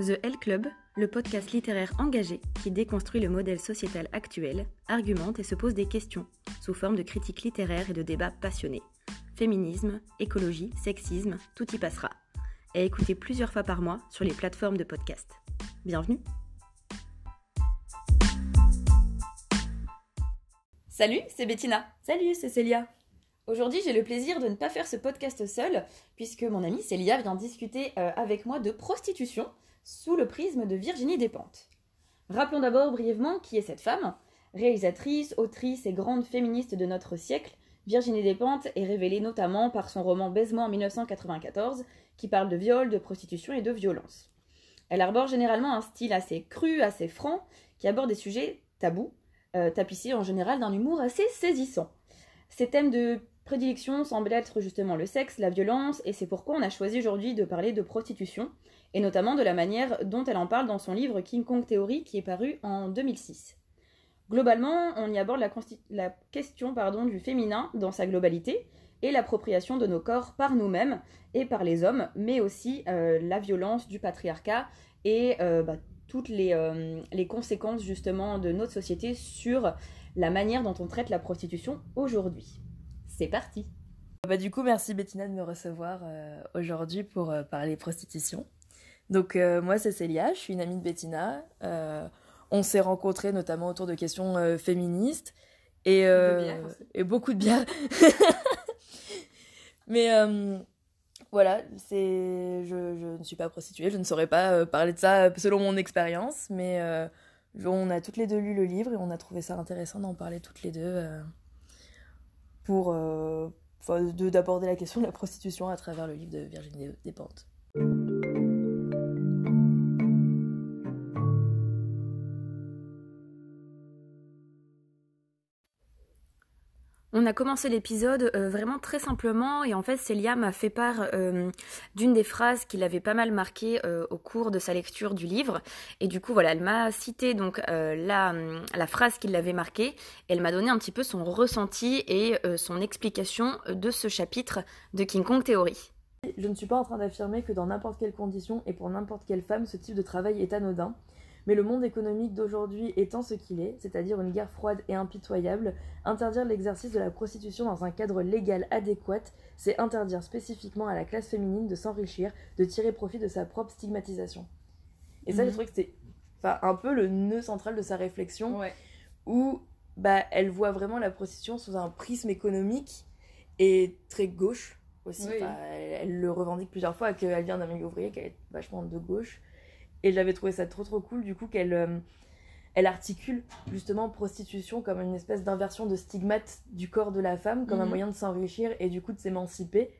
The L Club, le podcast littéraire engagé qui déconstruit le modèle sociétal actuel, argumente et se pose des questions, sous forme de critiques littéraires et de débats passionnés. Féminisme, écologie, sexisme, tout y passera. Et écoutez plusieurs fois par mois sur les plateformes de podcast. Bienvenue Salut, c'est Bettina. Salut, c'est Célia. Aujourd'hui, j'ai le plaisir de ne pas faire ce podcast seul, puisque mon amie Célia vient discuter euh, avec moi de prostitution sous le prisme de Virginie Despentes. Rappelons d'abord brièvement qui est cette femme. Réalisatrice, autrice et grande féministe de notre siècle, Virginie Despentes est révélée notamment par son roman Baisement en 1994, qui parle de viol, de prostitution et de violence. Elle arbore généralement un style assez cru, assez franc, qui aborde des sujets tabous, euh, tapissés en général d'un humour assez saisissant. Ces thèmes de prédilection semblent être justement le sexe, la violence, et c'est pourquoi on a choisi aujourd'hui de parler de prostitution, et notamment de la manière dont elle en parle dans son livre King Kong Theory qui est paru en 2006. Globalement, on y aborde la, question pardon, du féminin dans sa globalité et l'appropriation de nos corps par nous-mêmes et par les hommes, mais aussi euh, la violence du patriarcat et euh, bah, toutes les, euh, les, conséquences justement de notre société sur la manière dont on traite la prostitution aujourd'hui. C'est parti bah, Du coup, merci Bettina de me recevoir aujourd'hui pour parler prostitution. Donc euh, moi c'est Célia, je suis une amie de Bettina. Euh, on s'est rencontrés notamment autour de questions euh, féministes et, et, beaucoup de bière. Mais voilà, c'est je, je, ne suis pas prostituée, je ne saurais pas parler de ça selon mon expérience, mais on a toutes les deux lu le livre et on a trouvé ça intéressant d'en parler toutes les deux pour d'aborder la question de la prostitution à travers le livre de Virginie Despentes. On a commencé l'épisode euh, vraiment très simplement et en fait Célia m'a fait part euh, d'une des phrases qui l'avait pas mal marqué euh, au cours de sa lecture du livre et du coup voilà elle m'a cité donc la, la phrase qui l'avait marquée elle m'a donné un petit peu son ressenti et son explication de ce chapitre de King Kong Theory. Je ne suis pas en train d'affirmer que dans n'importe quelle condition et pour n'importe quelle femme ce type de travail est anodin. Mais le monde économique d'aujourd'hui étant ce qu'il est, c'est-à-dire une guerre froide et impitoyable, interdire l'exercice de la prostitution dans un cadre légal adéquat, c'est interdire spécifiquement à la classe féminine de s'enrichir, de tirer profit de sa propre stigmatisation. Et ça, je mhm. trouve que c'est un peu le nœud central de sa réflexion, où bah, elle voit vraiment la prostitution sous un prisme économique et très gauche aussi. Elle, le revendique plusieurs fois qu'elle vient d'un milieu ouvrier, qu'elle est vachement de gauche. Et j'avais trouvé ça trop trop cool du coup qu'elle euh, elle articule justement prostitution comme une espèce d'inversion de stigmate du corps de la femme, comme un mhm. moyen de s'enrichir et du coup de s'émanciper.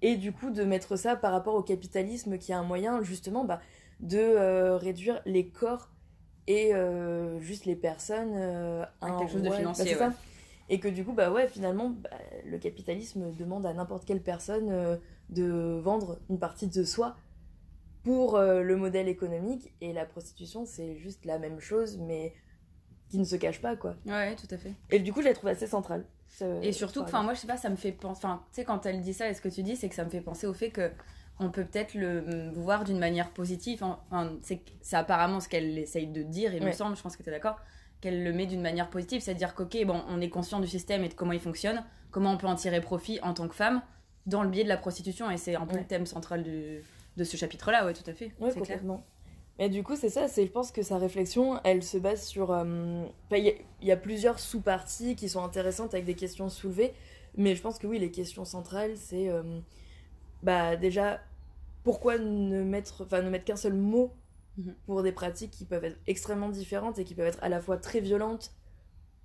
Et du coup de mettre ça par rapport au capitalisme qui a un moyen justement bah, de euh, réduire les corps et euh, juste les personnes à quelque chose de financier. Bah, et que du coup, bah ouais, finalement, bah, le capitalisme demande à n'importe quelle personne de vendre une partie de soi pour euh, le modèle économique et la prostitution c'est juste la même chose mais qui ne se cache pas quoi. Ouais tout à fait. Et du coup je l'ai trouvé assez centrale et surtout enfin moi je sais pas ça me fait penser enfin tu sais quand elle dit ça et ce que tu dis c'est que ça me fait penser au fait que on peut peut-être le mm, voir d'une manière positive enfin c'est apparemment ce qu'elle essaye de dire il me semble je pense que tu es d'accord qu'elle le met d'une manière positive c'est à dire qu'ok bon on est conscient du système et de comment il fonctionne comment on peut en tirer profit en tant que femme dans le biais de la prostitution et c'est un peu le thème central du de ce chapitre-là, ouais, tout à fait. Ouais, complètement. Mais du coup, c'est ça, c'est, je pense que sa réflexion, elle se base sur. Euh, il y, a plusieurs sous-parties qui sont intéressantes avec des questions soulevées, mais je pense que oui, les questions centrales, c'est. Euh, bah, déjà, pourquoi ne mettre, ne mettre qu'un seul mot mhm. pour des pratiques qui peuvent être extrêmement différentes et qui peuvent être à la fois très violentes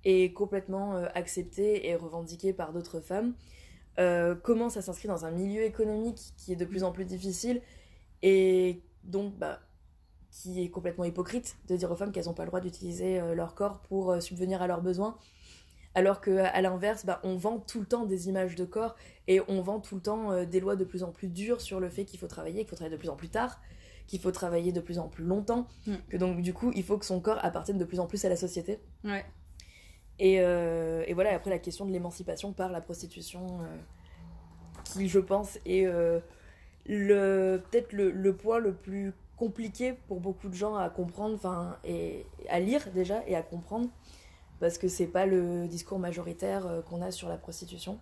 et complètement euh, acceptées et revendiquées par d'autres femmes comment ça s'inscrit dans un milieu économique qui est de plus en plus difficile et donc, bah, qui est complètement hypocrite de dire aux femmes qu'elles n'ont pas le droit d'utiliser euh, leur corps pour euh, subvenir à leurs besoins. Alors qu'à l'inverse, bah, on vend tout le temps des images de corps et on vend tout le temps euh, des lois de plus en plus dures sur le fait qu'il faut travailler, qu'il faut travailler de plus en plus tard, qu'il faut travailler de plus en plus longtemps, mm. que donc du coup il faut que son corps appartienne de plus en plus à la société. Ouais. Et, et, voilà, après la question de l'émancipation par la prostitution, qui je pense est le peut-être le, le, point le plus compliqué pour beaucoup de gens à comprendre, enfin, et à lire déjà et à comprendre, parce que c'est pas le discours majoritaire euh, qu'on a sur la prostitution.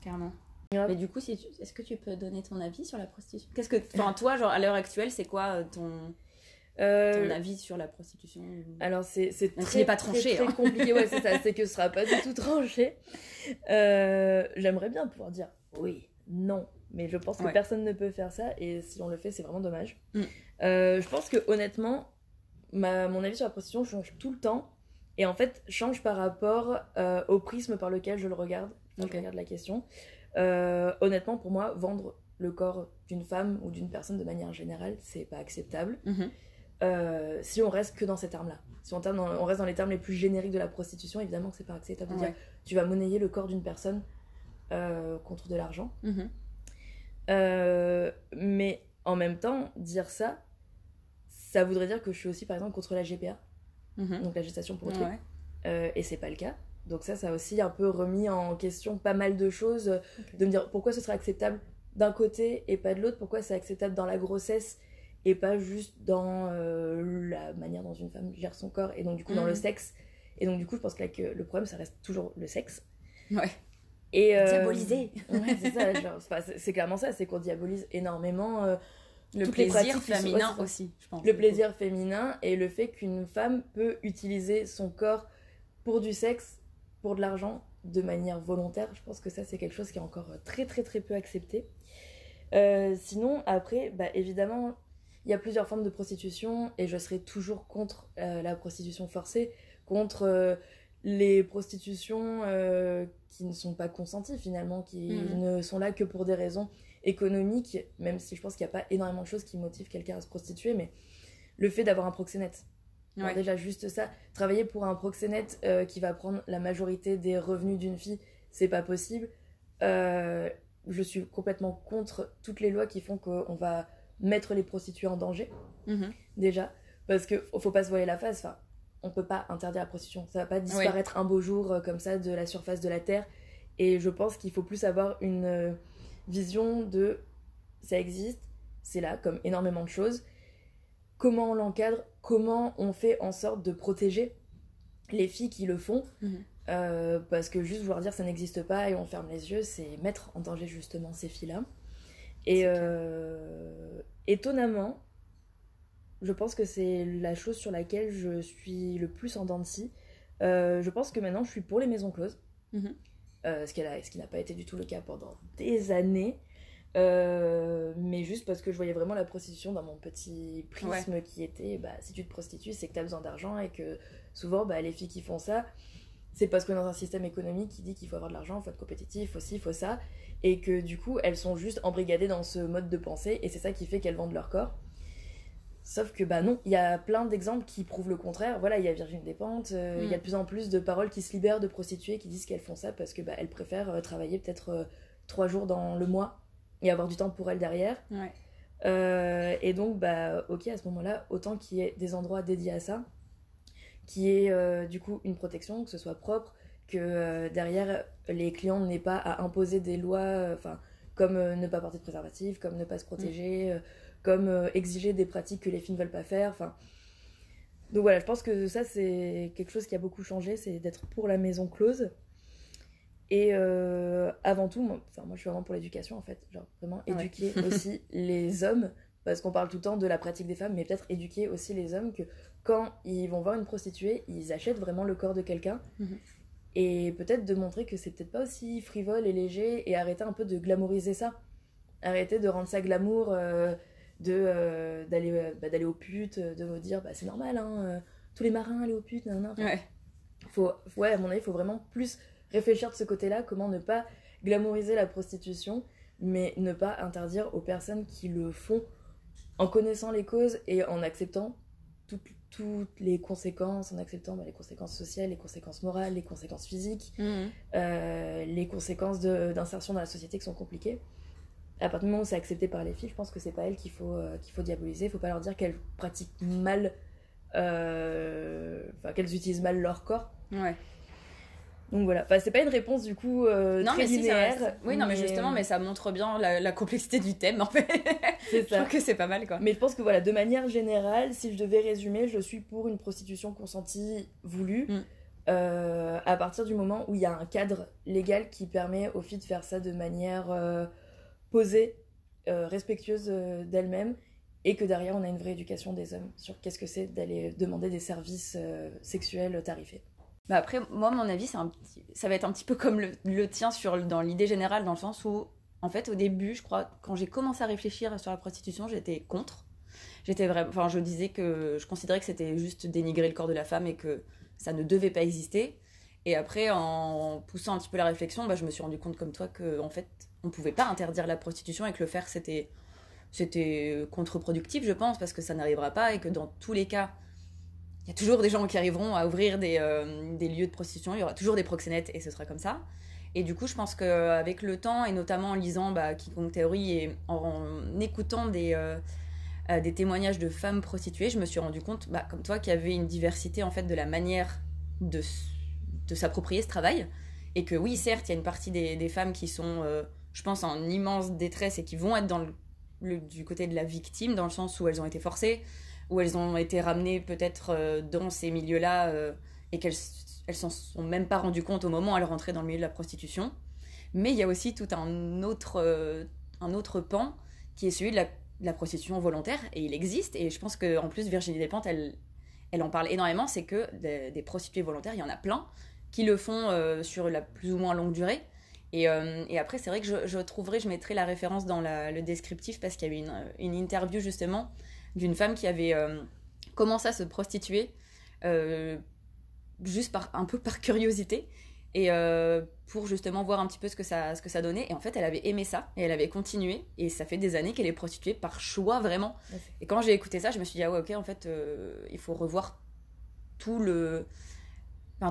Carrément. Ouais. Mais du coup, si est-ce que tu peux donner ton avis sur la prostitution? Qu'est-ce que, enfin, toi, genre à l'heure actuelle, c'est quoi euh, ton, Euh, ton avis sur la prostitution? Alors c'est c'est très, pas très, tranché, très hein. compliqué, ouais c'est ça, c'est que ce sera pas du tout tranché. Euh, J'aimerais bien pouvoir dire oui, non, mais je pense que Ouais. personne ne peut faire ça et si on le fait c'est vraiment dommage. Mm. Euh, je pense que honnêtement, ma, mon avis sur la prostitution change tout le temps et en fait change par rapport euh, au prisme par lequel je le regarde, quand Ok. je regarde la question. Euh, honnêtement pour moi, vendre le corps d'une femme ou d'une personne de manière générale, c'est pas acceptable. Mhm. Euh, si on reste que dans ces termes-là. Si on, terme dans- on reste dans les termes les plus génériques de la prostitution, évidemment que c'est pas acceptable de Ouais. dire tu vas monnayer le corps d'une personne contre de l'argent. Mhm. Euh, mais en même temps, dire ça, ça voudrait dire que je suis aussi par exemple contre la GPA, Mhm. donc la gestation pour autrui. Ouais. Euh, et c'est pas le cas. Donc ça, ça a aussi un peu remis en question pas mal de choses, de me dire pourquoi ce serait acceptable d'un côté et pas de l'autre, pourquoi c'est acceptable dans la grossesse et pas juste dans euh, la manière dont une femme gère son corps et donc du coup dans Mhm. le sexe. Et donc du coup, je pense que, là, que le problème, ça reste toujours le sexe. Ouais. Et, euh, Diabolisé. Ouais, c'est ça, clairement ça, c'est qu'on diabolise énormément euh, Le toutes plaisir sont- féminin ouais, aussi, je pense. le plaisir féminin et le fait qu'une femme peut utiliser son corps pour du sexe, pour de l'argent, de manière volontaire. Je pense que ça, c'est quelque chose qui est encore très très très peu accepté. Euh, sinon, après, bah, évidemment, il y a plusieurs formes de prostitution et je serai toujours contre euh, la prostitution forcée, contre euh, les prostitutions euh, qui ne sont pas consenties finalement, qui Mhm. ne sont là que pour des raisons économiques, même si je pense qu'il n'y a pas énormément de choses qui motivent quelqu'un à se prostituer, mais le fait d'avoir un proxénète. Alors déjà, juste ça, travailler pour un proxénète euh, qui va prendre la majorité des revenus d'une fille, c'est pas possible. Euh, je suis complètement contre toutes les lois qui font qu'on va mettre les prostituées en danger, Mhm. déjà. Parce que faut pas se voiler la face, enfin, on peut pas interdire la prostitution. Ça va pas disparaître un beau jour euh, comme ça de la surface de la Terre. Et je pense qu'il faut plus avoir une euh, vision de ça existe, c'est là, comme énormément de choses. Comment on l'encadre, comment on fait en sorte de protéger les filles qui le font. Mhm. Euh, parce que juste vouloir dire ça n'existe pas et on ferme les yeux, c'est mettre en danger justement ces filles-là. Et étonnamment, je pense que c'est la chose sur laquelle je suis le plus en dents de scie. Euh, je pense que maintenant je suis pour les maisons closes, Mhm. Euh, ce, qu'elle a- ce qui n'a pas été du tout le cas pendant des années. Euh, mais juste parce que je voyais vraiment la prostitution dans mon petit prisme qui était bah, si tu te prostitues, c'est que tu as besoin d'argent et que souvent bah, les filles qui font ça, c'est parce que dans un système économique qui dit qu'il faut avoir de l'argent, il faut être compétitif, il faut ci, il faut ça, et que du coup elles sont juste embrigadées dans ce mode de pensée et c'est ça qui fait qu'elles vendent leur corps. Sauf que bah non, il y a plein d'exemples qui prouvent le contraire. Voilà, il y a Virginie Despentes, euh, il y a Mm. de plus en plus de paroles qui se libèrent de prostituées qui disent qu'elles font ça parce que bah, elles préfèrent euh, travailler peut-être euh, trois jours dans le mois et avoir du temps pour elles derrière. Ouais. Et donc, bah, ok, à ce moment-là, autant qu'il y ait des endroits dédiés à ça, qui est du coup une protection, que ce soit propre, que derrière les clients n'aient pas à imposer des lois, enfin, comme ne pas porter de préservatif, comme ne pas se protéger, euh, comme euh, exiger des pratiques que les filles ne veulent pas faire, enfin. Donc voilà, je pense que ça c'est quelque chose qui a beaucoup changé, c'est d'être pour la maison close. Et euh, avant tout, moi, enfin, moi je suis vraiment pour l'éducation en fait, genre vraiment Ouais. éduquer aussi les hommes, parce qu'on parle tout le temps de la pratique des femmes, mais peut-être éduquer aussi les hommes que quand ils vont voir une prostituée, ils achètent vraiment le corps de quelqu'un. Mhm. Et peut-être de montrer que c'est peut-être pas aussi frivole et léger et arrêter un peu de glamouriser ça. Arrêter de rendre ça glamour, euh, de euh, d'aller euh, bah, d'aller aux putes, euh, de me dire bah c'est normal, hein, tous les marins allaient aux putes, nan, nan. Enfin, Ouais. faut, ouais, à mon avis, il faut vraiment plus réfléchir de ce côté-là, comment ne pas glamouriser la prostitution, mais ne pas interdire aux personnes qui le font en connaissant les causes et en acceptant toutes, toutes les conséquences, en acceptant bah, les conséquences sociales, les conséquences morales, les conséquences physiques, euh, les conséquences d'insertion dans la société qui sont compliquées. À partir du moment où c'est accepté par les filles, je pense que c'est pas elles qu'il faut, euh, qu'il faut diaboliser. Il faut pas leur dire qu'elles pratiquent mal, euh, enfin qu'elles utilisent mal leur corps. Ouais. Donc voilà, enfin, c'est pas une réponse du coup euh, non, très mais si, ça linéaire. reste- Oui, non, mais justement, mais ça montre bien la, la complexité du thème, en fait. c'est Je ça. trouve que c'est pas mal, quoi. Mais je pense que voilà, de manière générale, si je devais résumer, je suis pour une prostitution consentie voulue. Mm. euh, à partir du moment où il y a un cadre légal qui permet aux filles de faire ça de manière posée, euh, respectueuse euh, d'elles-mêmes, et que derrière on a une vraie éducation des hommes sur qu'est-ce que c'est d'aller demander des services euh, sexuels tarifés. Bah après, moi, mon avis, un petit... ça va être un petit peu comme le, le tien sur, dans l'idée générale, dans le sens où, en fait, au début, je crois, quand j'ai commencé à réfléchir sur la prostitution, j'étais contre. J'étais vraiment, enfin, je disais que je considérais que c'était juste dénigrer le corps de la femme et que ça ne devait pas exister. Et après, en poussant un petit peu la réflexion, bah, je me suis rendu compte comme toi que, en fait, on pouvait pas interdire la prostitution et que le faire, c'était, c'était contre-productif, je pense, parce que ça n'arrivera pas et que dans tous les cas, il y a toujours des gens qui arriveront à ouvrir des, euh, lieux de prostitution, il y aura toujours des proxénètes et ce sera comme ça. Et du coup, je pense qu'avec le temps, et notamment en lisant bah, Quiconque Théorie et en, écoutant des, euh, euh, des témoignages de femmes prostituées, je me suis rendu compte, bah, comme toi, qu'il y avait une diversité en fait de la manière de, de s'approprier ce travail. Et que oui, certes, il y a une partie des, femmes qui sont, euh, je pense, en immense détresse et qui vont être dans le, du côté de la victime, dans le sens où elles ont été forcées, où elles ont été ramenées peut-être euh, dans ces milieux-là euh, et qu'elles elles s'en sont même pas rendues compte au moment où elles rentraient dans le milieu de la prostitution. Mais il y a aussi tout un autre, un autre pan qui est celui de la, prostitution volontaire et il existe et je pense qu'en plus Virginie Despentes elle, elle en parle énormément c'est que des prostituées volontaires il y en a plein qui le font euh, sur la plus ou moins longue durée et, euh, et après c'est vrai que je, je trouverai je mettrai la référence dans la- le descriptif parce qu'il y avait une, une interview justement d'une femme qui avait euh, commencé à se prostituer juste par, un peu par curiosité et euh, pour justement voir un petit peu ce que, ça, ce que ça donnait. Et en fait, elle avait aimé ça et elle avait continué. Et ça fait des années qu'elle est prostituée par choix, vraiment. Et quand j'ai écouté ça, je me suis dit, ah ouais, ok, en fait, euh, il faut revoir tout le,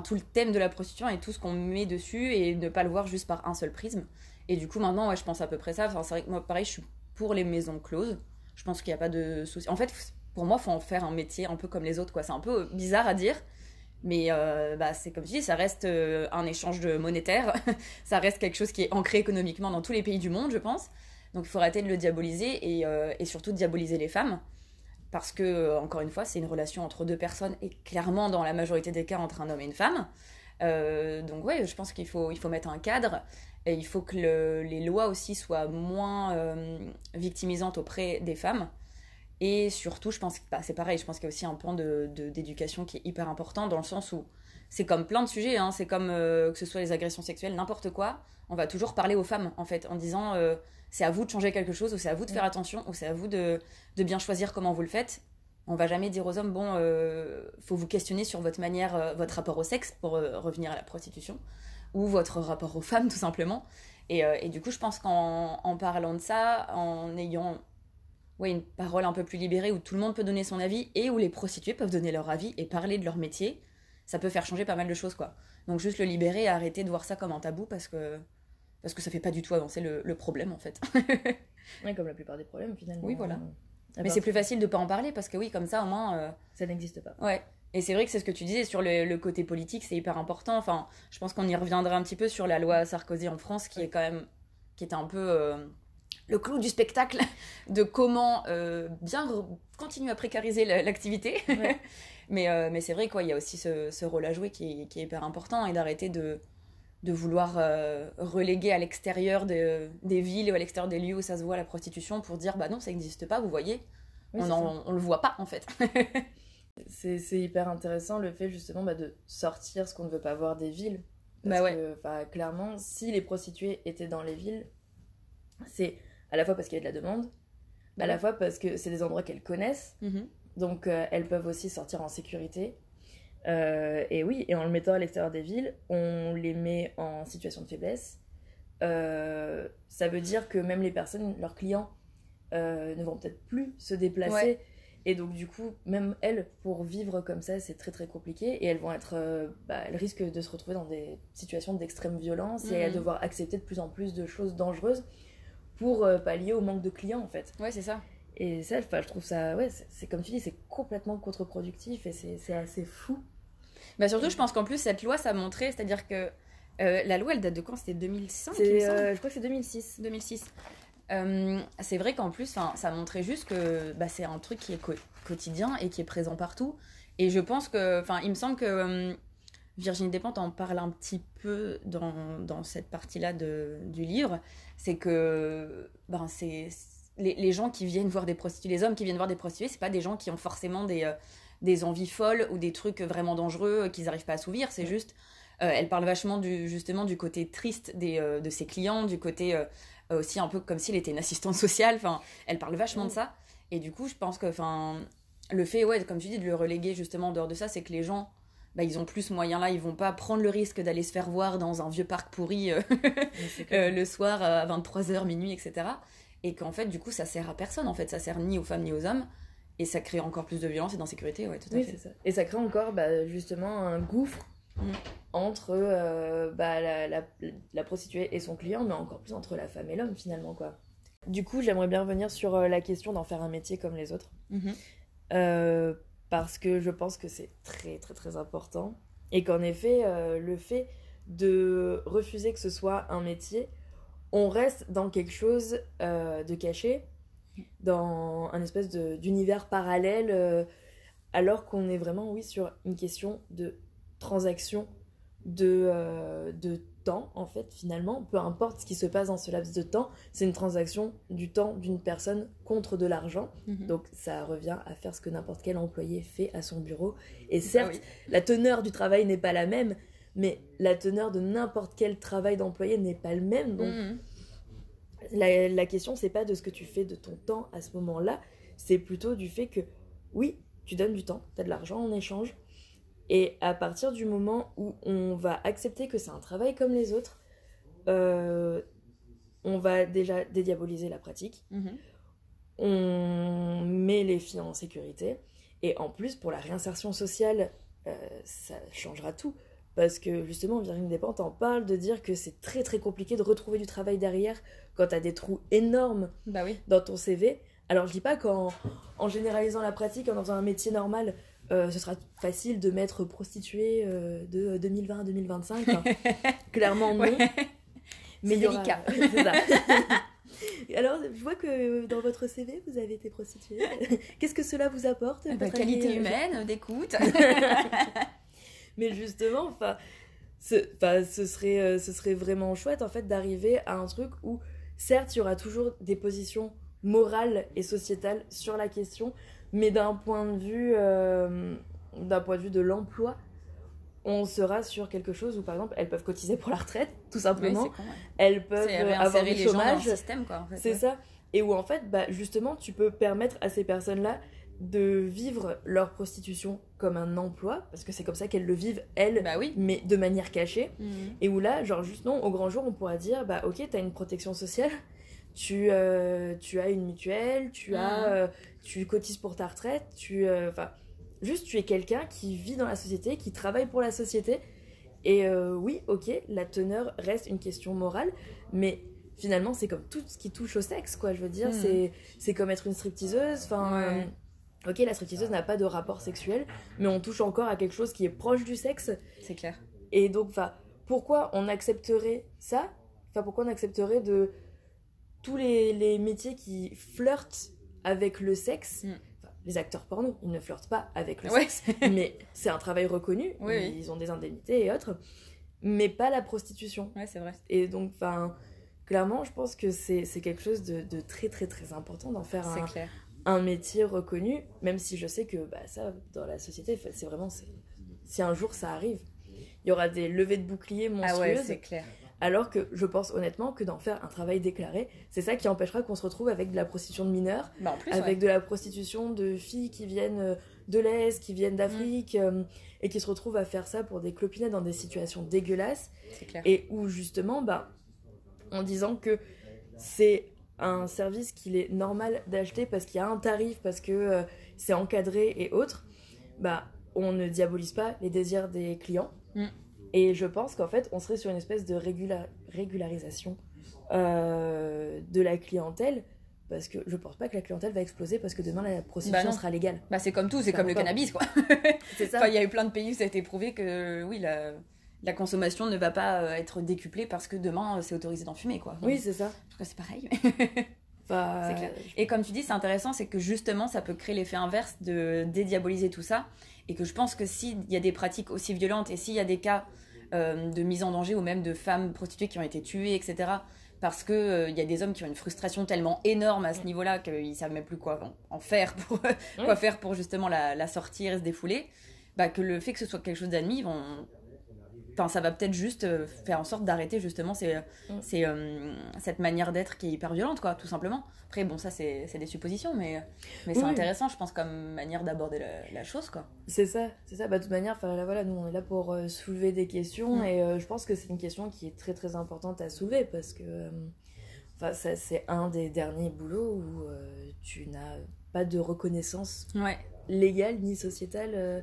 tout le thème de la prostitution et tout ce qu'on met dessus et ne pas le voir juste par un seul prisme. Et du coup, maintenant, je pense à peu près ça. C'est vrai que moi, pareil, je suis pour les maisons closes. Je pense qu'il n'y a pas de souci. En fait, pour moi, faut en faire un métier un peu comme les autres. C'est un peu bizarre à dire. Mais euh, bah, c'est comme je dis, ça reste euh, un échange monétaire, ça reste quelque chose qui est ancré économiquement dans tous les pays du monde, je pense. Donc il faut arrêter de le diaboliser et, euh, surtout diaboliser les femmes. Parce que, encore une fois, c'est une relation entre deux personnes et clairement, dans la majorité des cas, entre un homme et une femme. Euh, donc ouais, je pense qu'il faut, il faut mettre un cadre et il faut que le- les lois aussi soient moins euh, victimisantes auprès des femmes. Et surtout, je pense bah, c'est pareil, je pense qu'il y a aussi un pan de- de- d'éducation qui est hyper important dans le sens où c'est comme plein de sujets, hein, c'est comme euh, que ce soit les agressions sexuelles, n'importe quoi, on va toujours parler aux femmes en fait, en disant c'est à vous de changer quelque chose, ou c'est à vous de faire attention, ou c'est à vous de, de bien choisir comment vous le faites. On va jamais dire aux hommes, bon, euh, faut vous questionner sur votre manière, euh, votre rapport au sexe pour euh, revenir à la prostitution, ou votre rapport aux femmes tout simplement. Et, euh, et du coup, je pense qu'en en parlant de ça, en ayant ouais, une parole un peu plus libérée où tout le monde peut donner son avis et où les prostituées peuvent donner leur avis et parler de leur métier, ça peut faire changer pas mal de choses, quoi. Donc juste le libérer et arrêter de voir ça comme un tabou parce que, parce que ça fait pas du tout avancer le, le problème, en fait. Ouais, comme la plupart des problèmes finalement. Oui, voilà. À Mais part- c'est plus facile de pas en parler parce que oui, comme ça, au moins... euh, Ça n'existe pas. Ouais. Et c'est vrai que c'est ce que tu disais sur le, le côté politique, c'est hyper important. Enfin, je pense qu'on y reviendra un petit peu sur la loi Sarkozy en France, qui est quand même, qui était un peu euh, le clou du spectacle de comment euh, bien continuer à précariser la- l'activité. Ouais. mais mais c'est vrai quoi, il y a aussi ce, ce rôle à jouer qui est hyper important et d'arrêter de de vouloir euh, reléguer à l'extérieur de- des villes ou à l'extérieur des lieux où ça se voit la prostitution pour dire bah non ça n'existe pas vous voyez Oui, on, en- on le voit pas en fait C'est c'est hyper intéressant le fait justement bah, de sortir ce qu'on ne veut pas voir des villes. Parce Bah ouais. que, clairement, si les prostituées étaient dans les villes, c'est à la fois parce qu'il y a de la demande, Bah à la fois parce que c'est des endroits qu'elles connaissent, Mhm. donc euh, elles peuvent aussi sortir en sécurité. Euh, et oui, et en le mettant à l'extérieur des villes, on les met en situation de faiblesse. Euh, ça veut dire que même les personnes, leurs clients, euh, ne vont peut-être plus se déplacer. Ouais. Et donc, du coup, même elles, pour vivre comme ça, c'est très très compliqué. Et elles vont être. bah, elles risquent de se retrouver dans des situations d'extrême violence et à Mhm. devoir accepter de plus en plus de choses dangereuses pour pallier au manque de clients, en fait. ouais c'est ça Et ça, je trouve ça. Ouais, c'est comme tu dis, c'est complètement contre-productif et c'est assez fou. Bah surtout, je pense qu'en plus, cette loi, ça montrait, c'est-à-dire que Euh, la loi, elle date de quand? C'était 2005 il me C'est, semble euh, je crois que c'est 2006. 2006. Euh, c'est vrai qu'en plus, ça montrait juste que bah, c'est un truc qui est co- quotidien et qui est présent partout. Et je pense que, enfin, il me semble que euh, Virginie Despentes en parle un petit peu dans, dans cette partie-là du livre. C'est que, ben, c'est les, les gens qui viennent voir des prostituées, les hommes qui viennent voir des prostituées, c'est pas des gens qui ont forcément des, euh, des envies folles ou des trucs vraiment dangereux euh, qu'ils n'arrivent pas à assouvir. C'est juste, euh, elle parle vachement du, justement du côté triste des, euh, de ses clients, du côté euh, aussi un peu comme s'il était une assistante sociale. Enfin, elle parle vachement de ça. Et du coup, je pense que, enfin, le fait, ouais, comme tu dis, de le reléguer justement en dehors de ça, c'est que les gens, bah, ils ont plus moyen là, ils vont pas prendre le risque d'aller se faire voir dans un vieux parc pourri le soir à 23h, minuit, etc. Et qu'en fait, du coup, ça sert à personne, en fait, ça sert ni aux femmes ni aux hommes. Et ça crée encore plus de violence et d'insécurité, ouais, tout à Oui, fait. ça. Et ça crée encore bah, justement un gouffre Mm. entre euh, bah, la, la- la prostituée et son client, mais encore plus entre la femme et l'homme finalement. quoi. Du coup, j'aimerais bien revenir sur euh, la question d'en faire un métier comme les autres. Mhm. Euh, parce que je pense que c'est très très très important. Et qu'en effet, euh, le fait de refuser que ce soit un métier, on reste dans quelque chose de caché, dans un espèce d'univers parallèle, euh, alors qu'on est vraiment, oui, sur une question de transaction, de, euh, de temps, en fait, finalement. Peu importe ce qui se passe dans ce laps de temps, c'est une transaction du temps d'une personne contre de l'argent. Mhm. Donc ça revient à faire ce que n'importe quel employé fait à son bureau. Et Ah certes, oui. la teneur du travail n'est pas la même, mais la teneur de n'importe quel travail d'employé n'est pas le même. Donc Mhm. La, la question, c'est pas de ce que tu fais de ton temps à ce moment-là, c'est plutôt du fait que oui, tu donnes du temps, tu as de l'argent en échange. Et à partir du moment où on va accepter que c'est un travail comme les autres, euh, on va déjà dédiaboliser la pratique Mhm. on met les filles en sécurité. Et en plus, pour la réinsertion sociale, euh, ça changera tout. Parce que justement, Virginie Despentes en parle de dire que c'est très très compliqué de retrouver du travail derrière quand t'as des trous énormes Bah oui. dans ton CV. Alors je dis pas qu'en en généralisant la pratique, en faisant un métier normal, euh, ce sera facile de mettre prostituée euh, de 2020 à 2025. hein. Clairement non. Ouais. Mais il y aura- délicat. Ça. Alors, je vois que dans votre CV, vous avez été prostituée. Qu'est-ce que cela vous apporte ben, votre qualité allié- humaine, d'écoute. Mais justement, enfin, ce, ce serait, euh, ce serait vraiment chouette en fait d'arriver à un truc où, certes, il y aura toujours des positions morales et sociétales sur la question, mais d'un point de vue, euh, d'un point de vue de l'emploi, on sera sur quelque chose où, par exemple, elles peuvent cotiser pour la retraite, tout simplement. c'est con, ouais. elles peuvent avoir du chômage. système, quoi. En fait, C'est ouais. ça. Et où en fait, bah, justement, tu peux permettre à ces personnes-là de vivre leur prostitution comme un emploi, parce que c'est comme ça qu'elles le vivent, elles, Bah oui. mais de manière cachée. Mhm. Et où là, genre juste non, au grand jour, on pourra dire, bah ok, t'as une protection sociale, tu, euh, tu as une mutuelle, tu, as, Mhm. euh, tu cotises pour ta retraite, tu... euh, Enfin, juste tu es quelqu'un qui vit dans la société, qui travaille pour la société. Et oui, ok, la teneur reste une question morale, mais finalement, c'est comme tout ce qui touche au sexe, quoi. Je veux dire, Mhm. c'est c'est comme être une stripteaseuse. Enfin, Ouais. Ok, la stripteaseuse n'a pas de rapport sexuel, mais on touche encore à quelque chose qui est proche du sexe. C'est clair. Et donc, enfin, pourquoi on accepterait ça? Enfin, pourquoi on accepterait de tous les, les métiers qui flirtent avec le sexe? Mm. Enfin, Les acteurs porno, ils ne flirtent pas avec le Ouais. sexe, mais c'est un travail reconnu. Oui, oui. Ils ont des indemnités et autres, mais pas la prostitution. Ouais, c'est vrai. Et donc, enfin, clairement, je pense que c'est quelque chose de, de très, très, très important d'en faire C'est un, clair. Un métier reconnu, même si je sais que bah, ça, dans la société, c'est vraiment. Si un jour ça arrive, il y aura des levées de boucliers Ah ouais, monstrueuses, c'est clair. alors que je pense honnêtement que d'en faire un travail déclaré, c'est ça qui empêchera qu'on se retrouve avec de la prostitution de mineurs, Bah plus, avec ouais. de la prostitution de filles qui viennent euh, de l'Est, qui viennent d'Afrique, Mm. euh, et qui se retrouvent à faire ça pour des clopinettes dans des situations dégueulasses c'est clair. et où justement, bah, en disant que c'est un service qu'il est normal d'acheter parce qu'il y a un tarif, parce que euh, c'est encadré et autres, bah, on ne diabolise pas les désirs des clients. Mm. Et je pense qu'en fait, on serait sur une espèce de régula- régularisation euh, de la clientèle, parce que je pense pas que la clientèle va exploser parce que demain la prostitution Bah sera légale. Bah c'est comme tout, c'est comme le cannabis, quoi. C'est ça. Enfin, il y a eu plein de pays où ça a été prouvé que, oui, la... la consommation ne va pas euh, être décuplée parce que demain euh, c'est autorisé d'en fumer quoi. Oui, c'est ça. Je crois que c'est pareil. Clair. Et comme tu dis, c'est intéressant, c'est que justement, ça peut créer l'effet inverse de dédiaboliser tout ça. Et que je pense que s'il y a des pratiques aussi violentes et s'il y a des cas euh, de mise en danger ou même de femmes prostituées qui ont été tuées, etc., parce qu'il il y a des hommes qui ont une frustration tellement énorme à ce niveau-là qu'ils savent même plus quoi en- en faire pour, quoi faire pour justement la, la sortir et se défouler, bah, que le fait que ce soit quelque chose d'admis, ils vont... Enfin, ça va peut-être juste euh, faire en sorte d'arrêter justement ces, Mm. ces, euh, cette manière d'être qui est hyper violente, quoi, tout simplement. Après, bon, ça, c'est des suppositions, mais, mais c'est Oui. intéressant, je pense, comme manière d'aborder la, la chose, quoi. C'est ça, c'est ça. Bah, de toute manière, là, voilà, nous on est là pour euh, soulever des questions Mm. et euh, je pense que c'est une question qui est très très importante à soulever parce que euh, c'est un des derniers boulots où euh, tu n'as pas de reconnaissance Ouais. légale ni sociétale euh,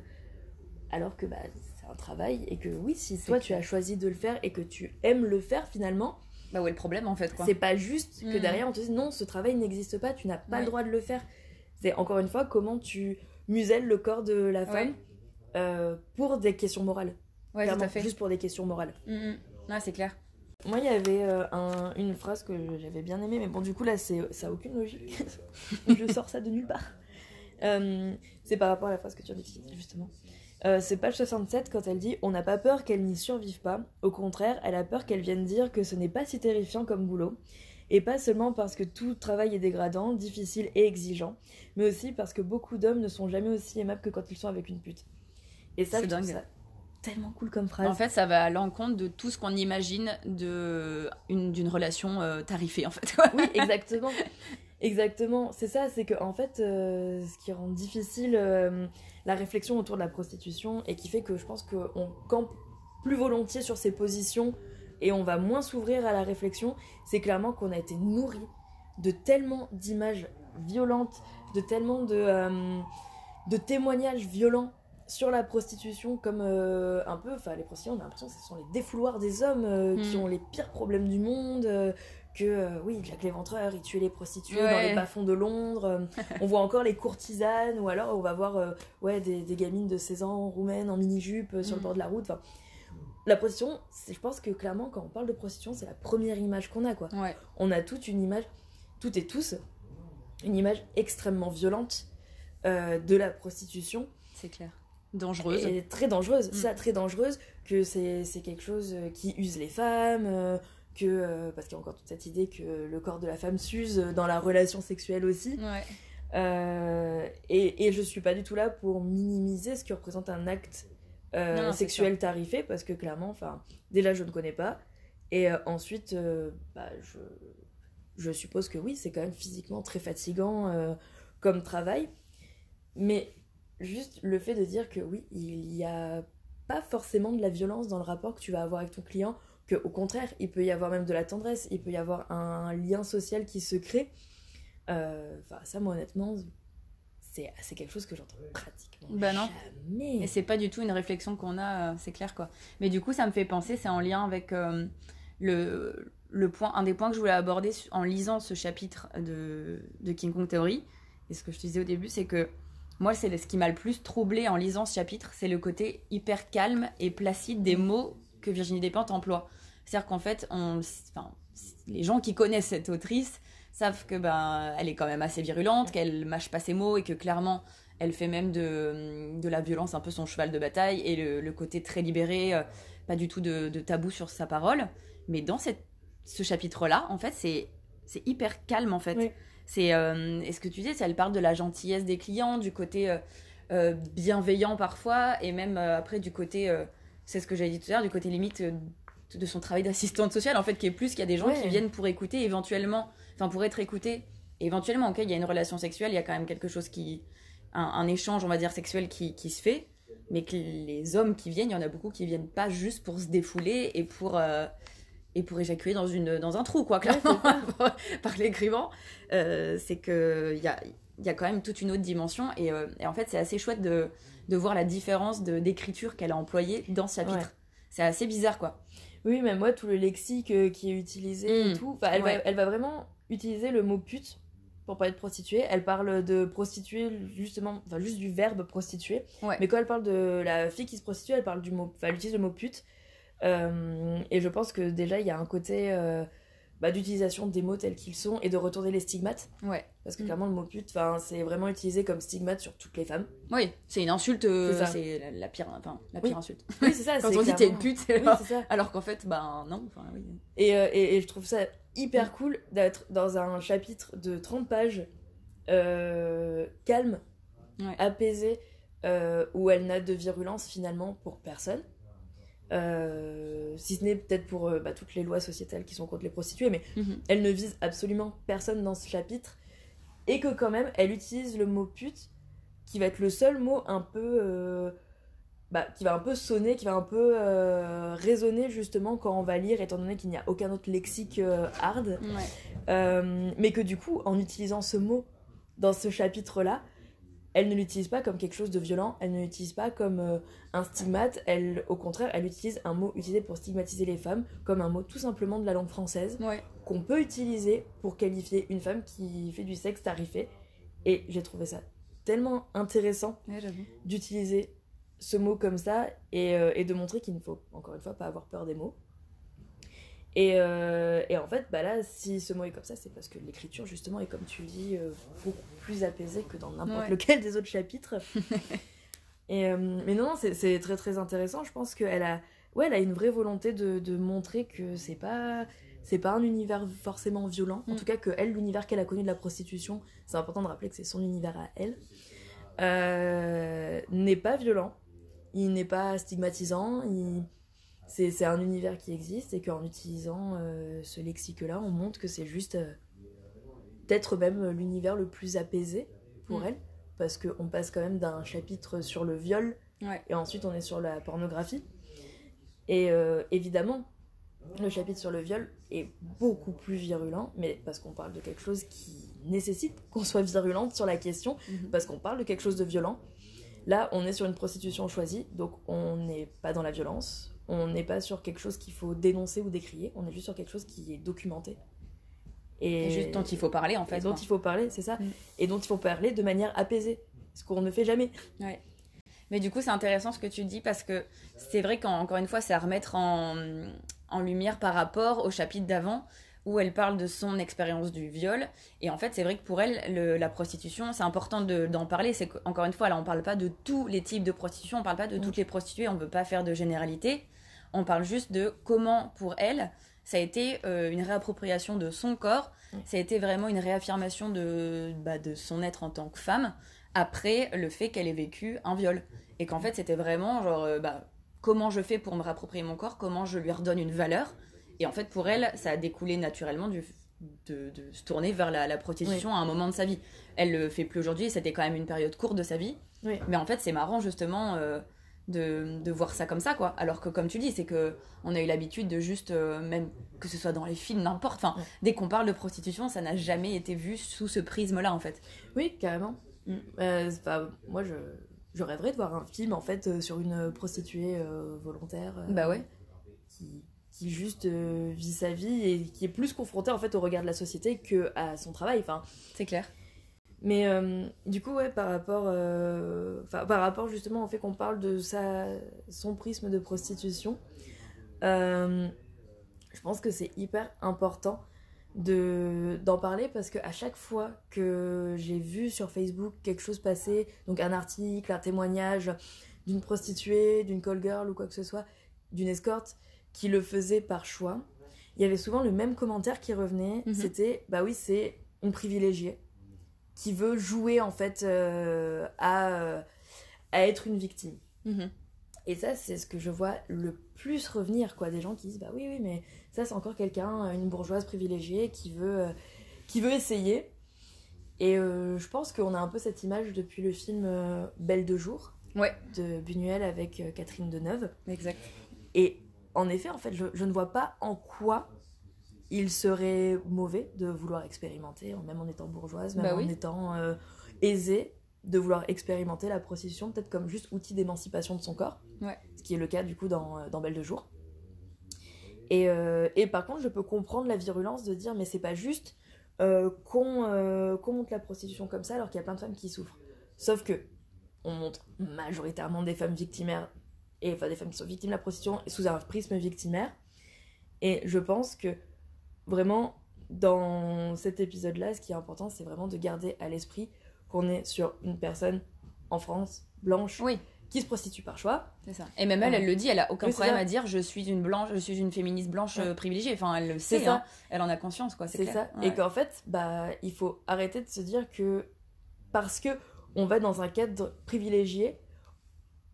alors que bah, c'est un travail et que oui, si toi tu as choisi de le faire et que tu aimes le faire finalement, Bah, où est le problème, en fait, quoi. c'est pas juste que Mm. derrière on te dise non, ce travail n'existe pas, tu n'as pas Ouais. le droit de le faire. C'est encore une fois comment tu muselles le corps de la femme Ouais. euh, pour des questions morales. Ouais, tout à fait. Juste pour des questions morales. Mm, mm. Ouais, c'est clair. Moi, il y avait euh, un- une phrase que j'avais bien aimée, mais bon, du coup, là, c'est, ça n'a aucune logique. je sors ça de nulle part. Euh, c'est par rapport à la phrase que tu as dit, justement. Euh, c'est page 67 quand elle dit On n'a pas peur qu'elle n'y survive pas. Au contraire, elle a peur qu'elle vienne dire que ce n'est pas si terrifiant comme boulot. Et pas seulement parce que tout travail est dégradant, difficile et exigeant, mais aussi parce que beaucoup d'hommes ne sont jamais aussi aimables que quand ils sont avec une pute. Et ça, C'est je dingue. ça tellement cool comme phrase. En fait, ça va à l'encontre de tout ce qu'on imagine de une- d'une relation euh, tarifée, en fait. Oui, exactement. Exactement. C'est ça, c'est que en fait, euh, ce qui rend difficile la réflexion autour de la prostitution et qui fait que je pense qu'on campe plus volontiers sur ces positions et on va moins s'ouvrir à la réflexion, c'est clairement qu'on a été nourri de tellement d'images violentes, de tellement de, euh, de témoignages violents sur la prostitution comme euh, un peu, enfin les prostituées on a l'impression que ce sont les défouloirs des hommes euh, qui Mm. ont les pires problèmes du monde, que euh, oui Jack l'Éventreur il tuait les prostituées dans les bas-fonds de Londres, euh, on voit encore les courtisanes ou alors on va voir euh, ouais, des, des gamines de 16 ans roumaines en mini-jupe sur le Mm. bord de la route, enfin la prostitution, je pense que clairement quand on parle de prostitution c'est la première image qu'on a quoi Ouais. on a toute une image, toutes et tous, une image extrêmement violente euh, de la prostitution C'est clair. Dangereuse. et très dangereuse, Mm. ça très dangereuse, que c'est quelque chose qui use les femmes, euh, que euh, parce qu'il y a encore toute cette idée que le corps de la femme s'use dans la relation sexuelle aussi. Ouais. Euh, et, et je suis pas du tout là pour minimiser ce que représente un acte euh, Non, non, c'est sexuel tarifé, parce que clairement, enfin, déjà je ne connais pas, et euh, ensuite, bah, je, je suppose que oui, c'est quand même physiquement très fatigant comme travail, mais juste le fait de dire que oui, il y a pas forcément de la violence dans le rapport que tu vas avoir avec ton client, que au contraire, il peut y avoir même de la tendresse, il peut y avoir un lien social qui se crée. Euh, Enfin, ça, moi, honnêtement, c'est c'est quelque chose que j'entends pratiquement Bah non. jamais. Et c'est pas du tout une réflexion qu'on a, euh, c'est clair quoi. Mais du coup, ça me fait penser, c'est en lien avec euh, le, le point, un des points que je voulais aborder en lisant ce chapitre de, de King Kong Theory. Et ce que je te disais au début, c'est que moi, c'est ce qui m'a le plus troublé en lisant ce chapitre, c'est le côté hyper calme et placide des mots que Virginie Despentes emploie. C'est-à-dire qu'en fait, on, enfin, les gens qui connaissent cette autrice savent que ben, elle est quand même assez virulente, qu'elle mâche pas ses mots et que clairement, elle fait même de, de la violence un peu son cheval de bataille et le, le côté très libéré, euh, pas du tout de, de tabou sur sa parole. Mais dans cette, ce chapitre-là, en fait, c'est c'est hyper calme en fait. Oui. C'est euh, et ce que tu dis, elle parle de la gentillesse des clients, du côté euh, bienveillant parfois, et même euh, après du côté, c'est ce que j'avais dit tout à l'heure, du côté limite euh, de son travail d'assistante sociale, en fait, qui est plus qu'il y a des gens Ouais. qui viennent pour écouter éventuellement, enfin pour être écoutés. Éventuellement, ok, il y a une relation sexuelle, il y a quand même quelque chose qui, un, un échange, on va dire sexuel qui, qui se fait, mais que les hommes qui viennent, il y en a beaucoup qui viennent pas juste pour se défouler et pour euh, et pour éjaculer dans une dans un trou quoi, clairement, par l'écrivant. Euh, c'est que il y a y a quand même toute une autre dimension et, euh, et en fait c'est assez chouette de, de voir la différence de d'écriture qu'elle a employée dans ce chapitre. Ouais. C'est assez bizarre quoi. Oui, mais moi, tout le lexique euh, qui est utilisé et Mm. tout, elle, Ouais. va, elle va vraiment utiliser le mot pute pour parler de prostituée. Elle parle de prostituée, justement, enfin, juste du verbe prostituée. Ouais. Mais quand elle parle de la fille qui se prostitue, elle parle du mot, enfin, elle utilise le mot pute. Euh, et je pense que déjà, il y a un côté euh, bah, d'utilisation des mots tels qu'ils sont et de retourner les stigmates. Ouais. Parce que Mm. clairement, le mot pute, c'est vraiment utilisé comme stigmate sur toutes les femmes. Oui, c'est une insulte, euh, C'est la, la pire, la Oui. pire insulte. Oui, c'est ça. Quand on dit t'es une pute, Oui, ça. alors qu'en fait, ben non, enfin oui. Et, euh, et, et je trouve ça hyper cool d'être dans un chapitre de 30 pages euh, calme, Ouais. apaisé, où elle n'a de virulence finalement pour personne. Euh, si ce n'est peut-être pour euh, bah, toutes les lois sociétales qui sont contre les prostituées, mais Mhm. elle ne vise absolument personne dans ce chapitre. Et que quand même, elle utilise le mot pute, qui va être le seul mot un peu... euh, bah, qui va un peu sonner, qui va un peu résonner justement quand on va lire, étant donné qu'il n'y a aucun autre lexique hard. Ouais. Mais que du coup, en utilisant ce mot dans ce chapitre-là, elle ne l'utilise pas comme quelque chose de violent, elle ne l'utilise pas comme euh, un stigmate, elle, au contraire, elle utilise un mot utilisé pour stigmatiser les femmes, comme un mot tout simplement de la langue française, Ouais. qu'on peut utiliser pour qualifier une femme qui fait du sexe tarifé. Et j'ai trouvé ça tellement intéressant Ouais, d'utiliser ce mot comme ça et, euh, et de montrer qu'il ne faut encore une fois pas avoir peur des mots. Et, euh, et en fait, bah là, si ce mot est comme ça, c'est parce que l'écriture, justement, est comme tu le dis, euh, beaucoup plus apaisée que dans n'importe Ouais. lequel des autres chapitres. et, euh, mais non, non, c'est- très très intéressant. Je pense qu'elle a, ouais, elle a une vraie volonté de, de montrer que c'est pas. C'est pas un univers forcément violent. En Mm. tout cas, que elle, l'univers qu'elle a connu de la prostitution, c'est important de rappeler que c'est son univers à elle, n'est pas violent il n'est pas stigmatisant, il... c'est un univers qui existe et qu'en utilisant euh, ce lexique-là, on montre que c'est juste euh, peut-être même l'univers le plus apaisé pour Mm. elle, parce qu'on passe quand même d'un chapitre sur le viol Ouais. et ensuite on est sur la pornographie. Et euh, évidemment, le chapitre sur le viol est beaucoup plus virulent, mais parce qu'on parle de quelque chose qui nécessite qu'on soit virulente sur la question, Mhm. parce qu'on parle de quelque chose de violent. Là, on est sur une prostitution choisie, donc on n'est pas dans la violence, on n'est pas sur quelque chose qu'il faut dénoncer ou décrier, on est juste sur quelque chose qui est documenté. Et juste dont il faut parler en et fait. dont il faut parler, c'est ça, Mm. et dont il faut parler de manière apaisée, ce qu'on ne fait jamais. Mais du coup, c'est intéressant ce que tu dis parce que c'est vrai qu'encore une fois, c'est à remettre en, en lumière par rapport au chapitre d'avant où elle parle de son expérience du viol. Et en fait, c'est vrai que pour elle, le- la prostitution, c'est important de- d'en parler. C'est qu'encore une fois, là, on parle pas de tous les types de prostitution, on parle pas de Mm. toutes les prostituées, on veut pas faire de généralité. On parle juste de comment, pour elle, ça a été euh, une réappropriation de son corps. Ça a été vraiment une réaffirmation de, bah, de son être en tant que femme après le fait qu'elle ait vécu un viol. Et qu'en fait, c'était vraiment genre, euh, bah, comment je fais pour me réapproprier mon corps, comment je lui redonne une valeur. Et en fait, pour elle, ça a découlé naturellement du, de, de se tourner vers la, la prostitution à un moment de sa vie. Elle le fait plus aujourd'hui, c'était quand même une période courte de sa vie. Oui. Mais en fait, c'est marrant justement euh, de, de voir ça comme ça, quoi. Alors que, comme tu dis, c'est que on a eu l'habitude de juste, euh, même que ce soit dans les films, n'importe. Enfin, Ouais. dès qu'on parle de prostitution, ça n'a jamais été vu sous ce prisme-là, en fait. Oui, carrément. Mm. Euh, pas- moi, je, je rêverais de voir un film en fait euh, sur une prostituée volontaire. Bah ouais. Qui, qui juste vit sa vie et qui est plus confrontée en fait au regard de la société que à son travail. Enfin, C'est clair. Mais euh, du coup, ouais, par rapport, euh, par rapport justement au fait qu'on parle de sa, son prisme de prostitution, euh, je pense que c'est hyper important de d'en parler parce que à chaque fois que j'ai vu sur Facebook quelque chose passer, donc un article, un témoignage d'une prostituée, d'une call girl ou quoi que ce soit, d'une escorte qui le faisait par choix, il y avait souvent le même commentaire qui revenait, Mhm. c'était bah oui, c'est une privilégiée qui veut jouer en fait euh, à, euh, à être une victime. Mhm. Et ça, c'est ce que je vois le plus revenir, quoi. Des gens qui disent, bah oui, oui, mais ça, c'est encore quelqu'un, une bourgeoise privilégiée qui veut, euh, qui veut essayer. Et euh, je pense qu'on a un peu cette image depuis le film euh, Belle de jour Ouais, de Buñuel avec euh, Catherine Deneuve. exact. Et en effet, en fait, je, je ne vois pas en quoi il serait mauvais de vouloir expérimenter, même en étant bourgeoise, même Bah en étant euh, aisée, de vouloir expérimenter la prostitution, peut-être comme juste outil d'émancipation de son corps. Ouais. Ce qui est le cas du coup dans, euh, dans Belle de jour. Et, euh, et par contre, je peux comprendre la virulence de dire, mais c'est pas juste euh, qu'on euh, qu'on montre la prostitution comme ça alors qu'il y a plein de femmes qui souffrent. Sauf que on montre majoritairement des femmes victimaires et enfin des femmes qui sont victimes de la prostitution sous un prisme victimaire. Et je pense que vraiment, dans cet épisode-là, ce qui est important, c'est vraiment de garder à l'esprit qu'on est sur une personne en France, blanche, Oui, qui se prostitue par choix. c'est ça. Et même elle, elle le dit, elle a aucun problème ça. à dire je suis une blanche, je suis une féministe blanche Ouais. euh, privilégiée. Enfin, elle le sait, ça. hein. elle en a conscience, quoi. C'est ça. Ouais. Et qu'en fait, bah, il faut arrêter de se dire que parce que on va dans un cadre privilégié,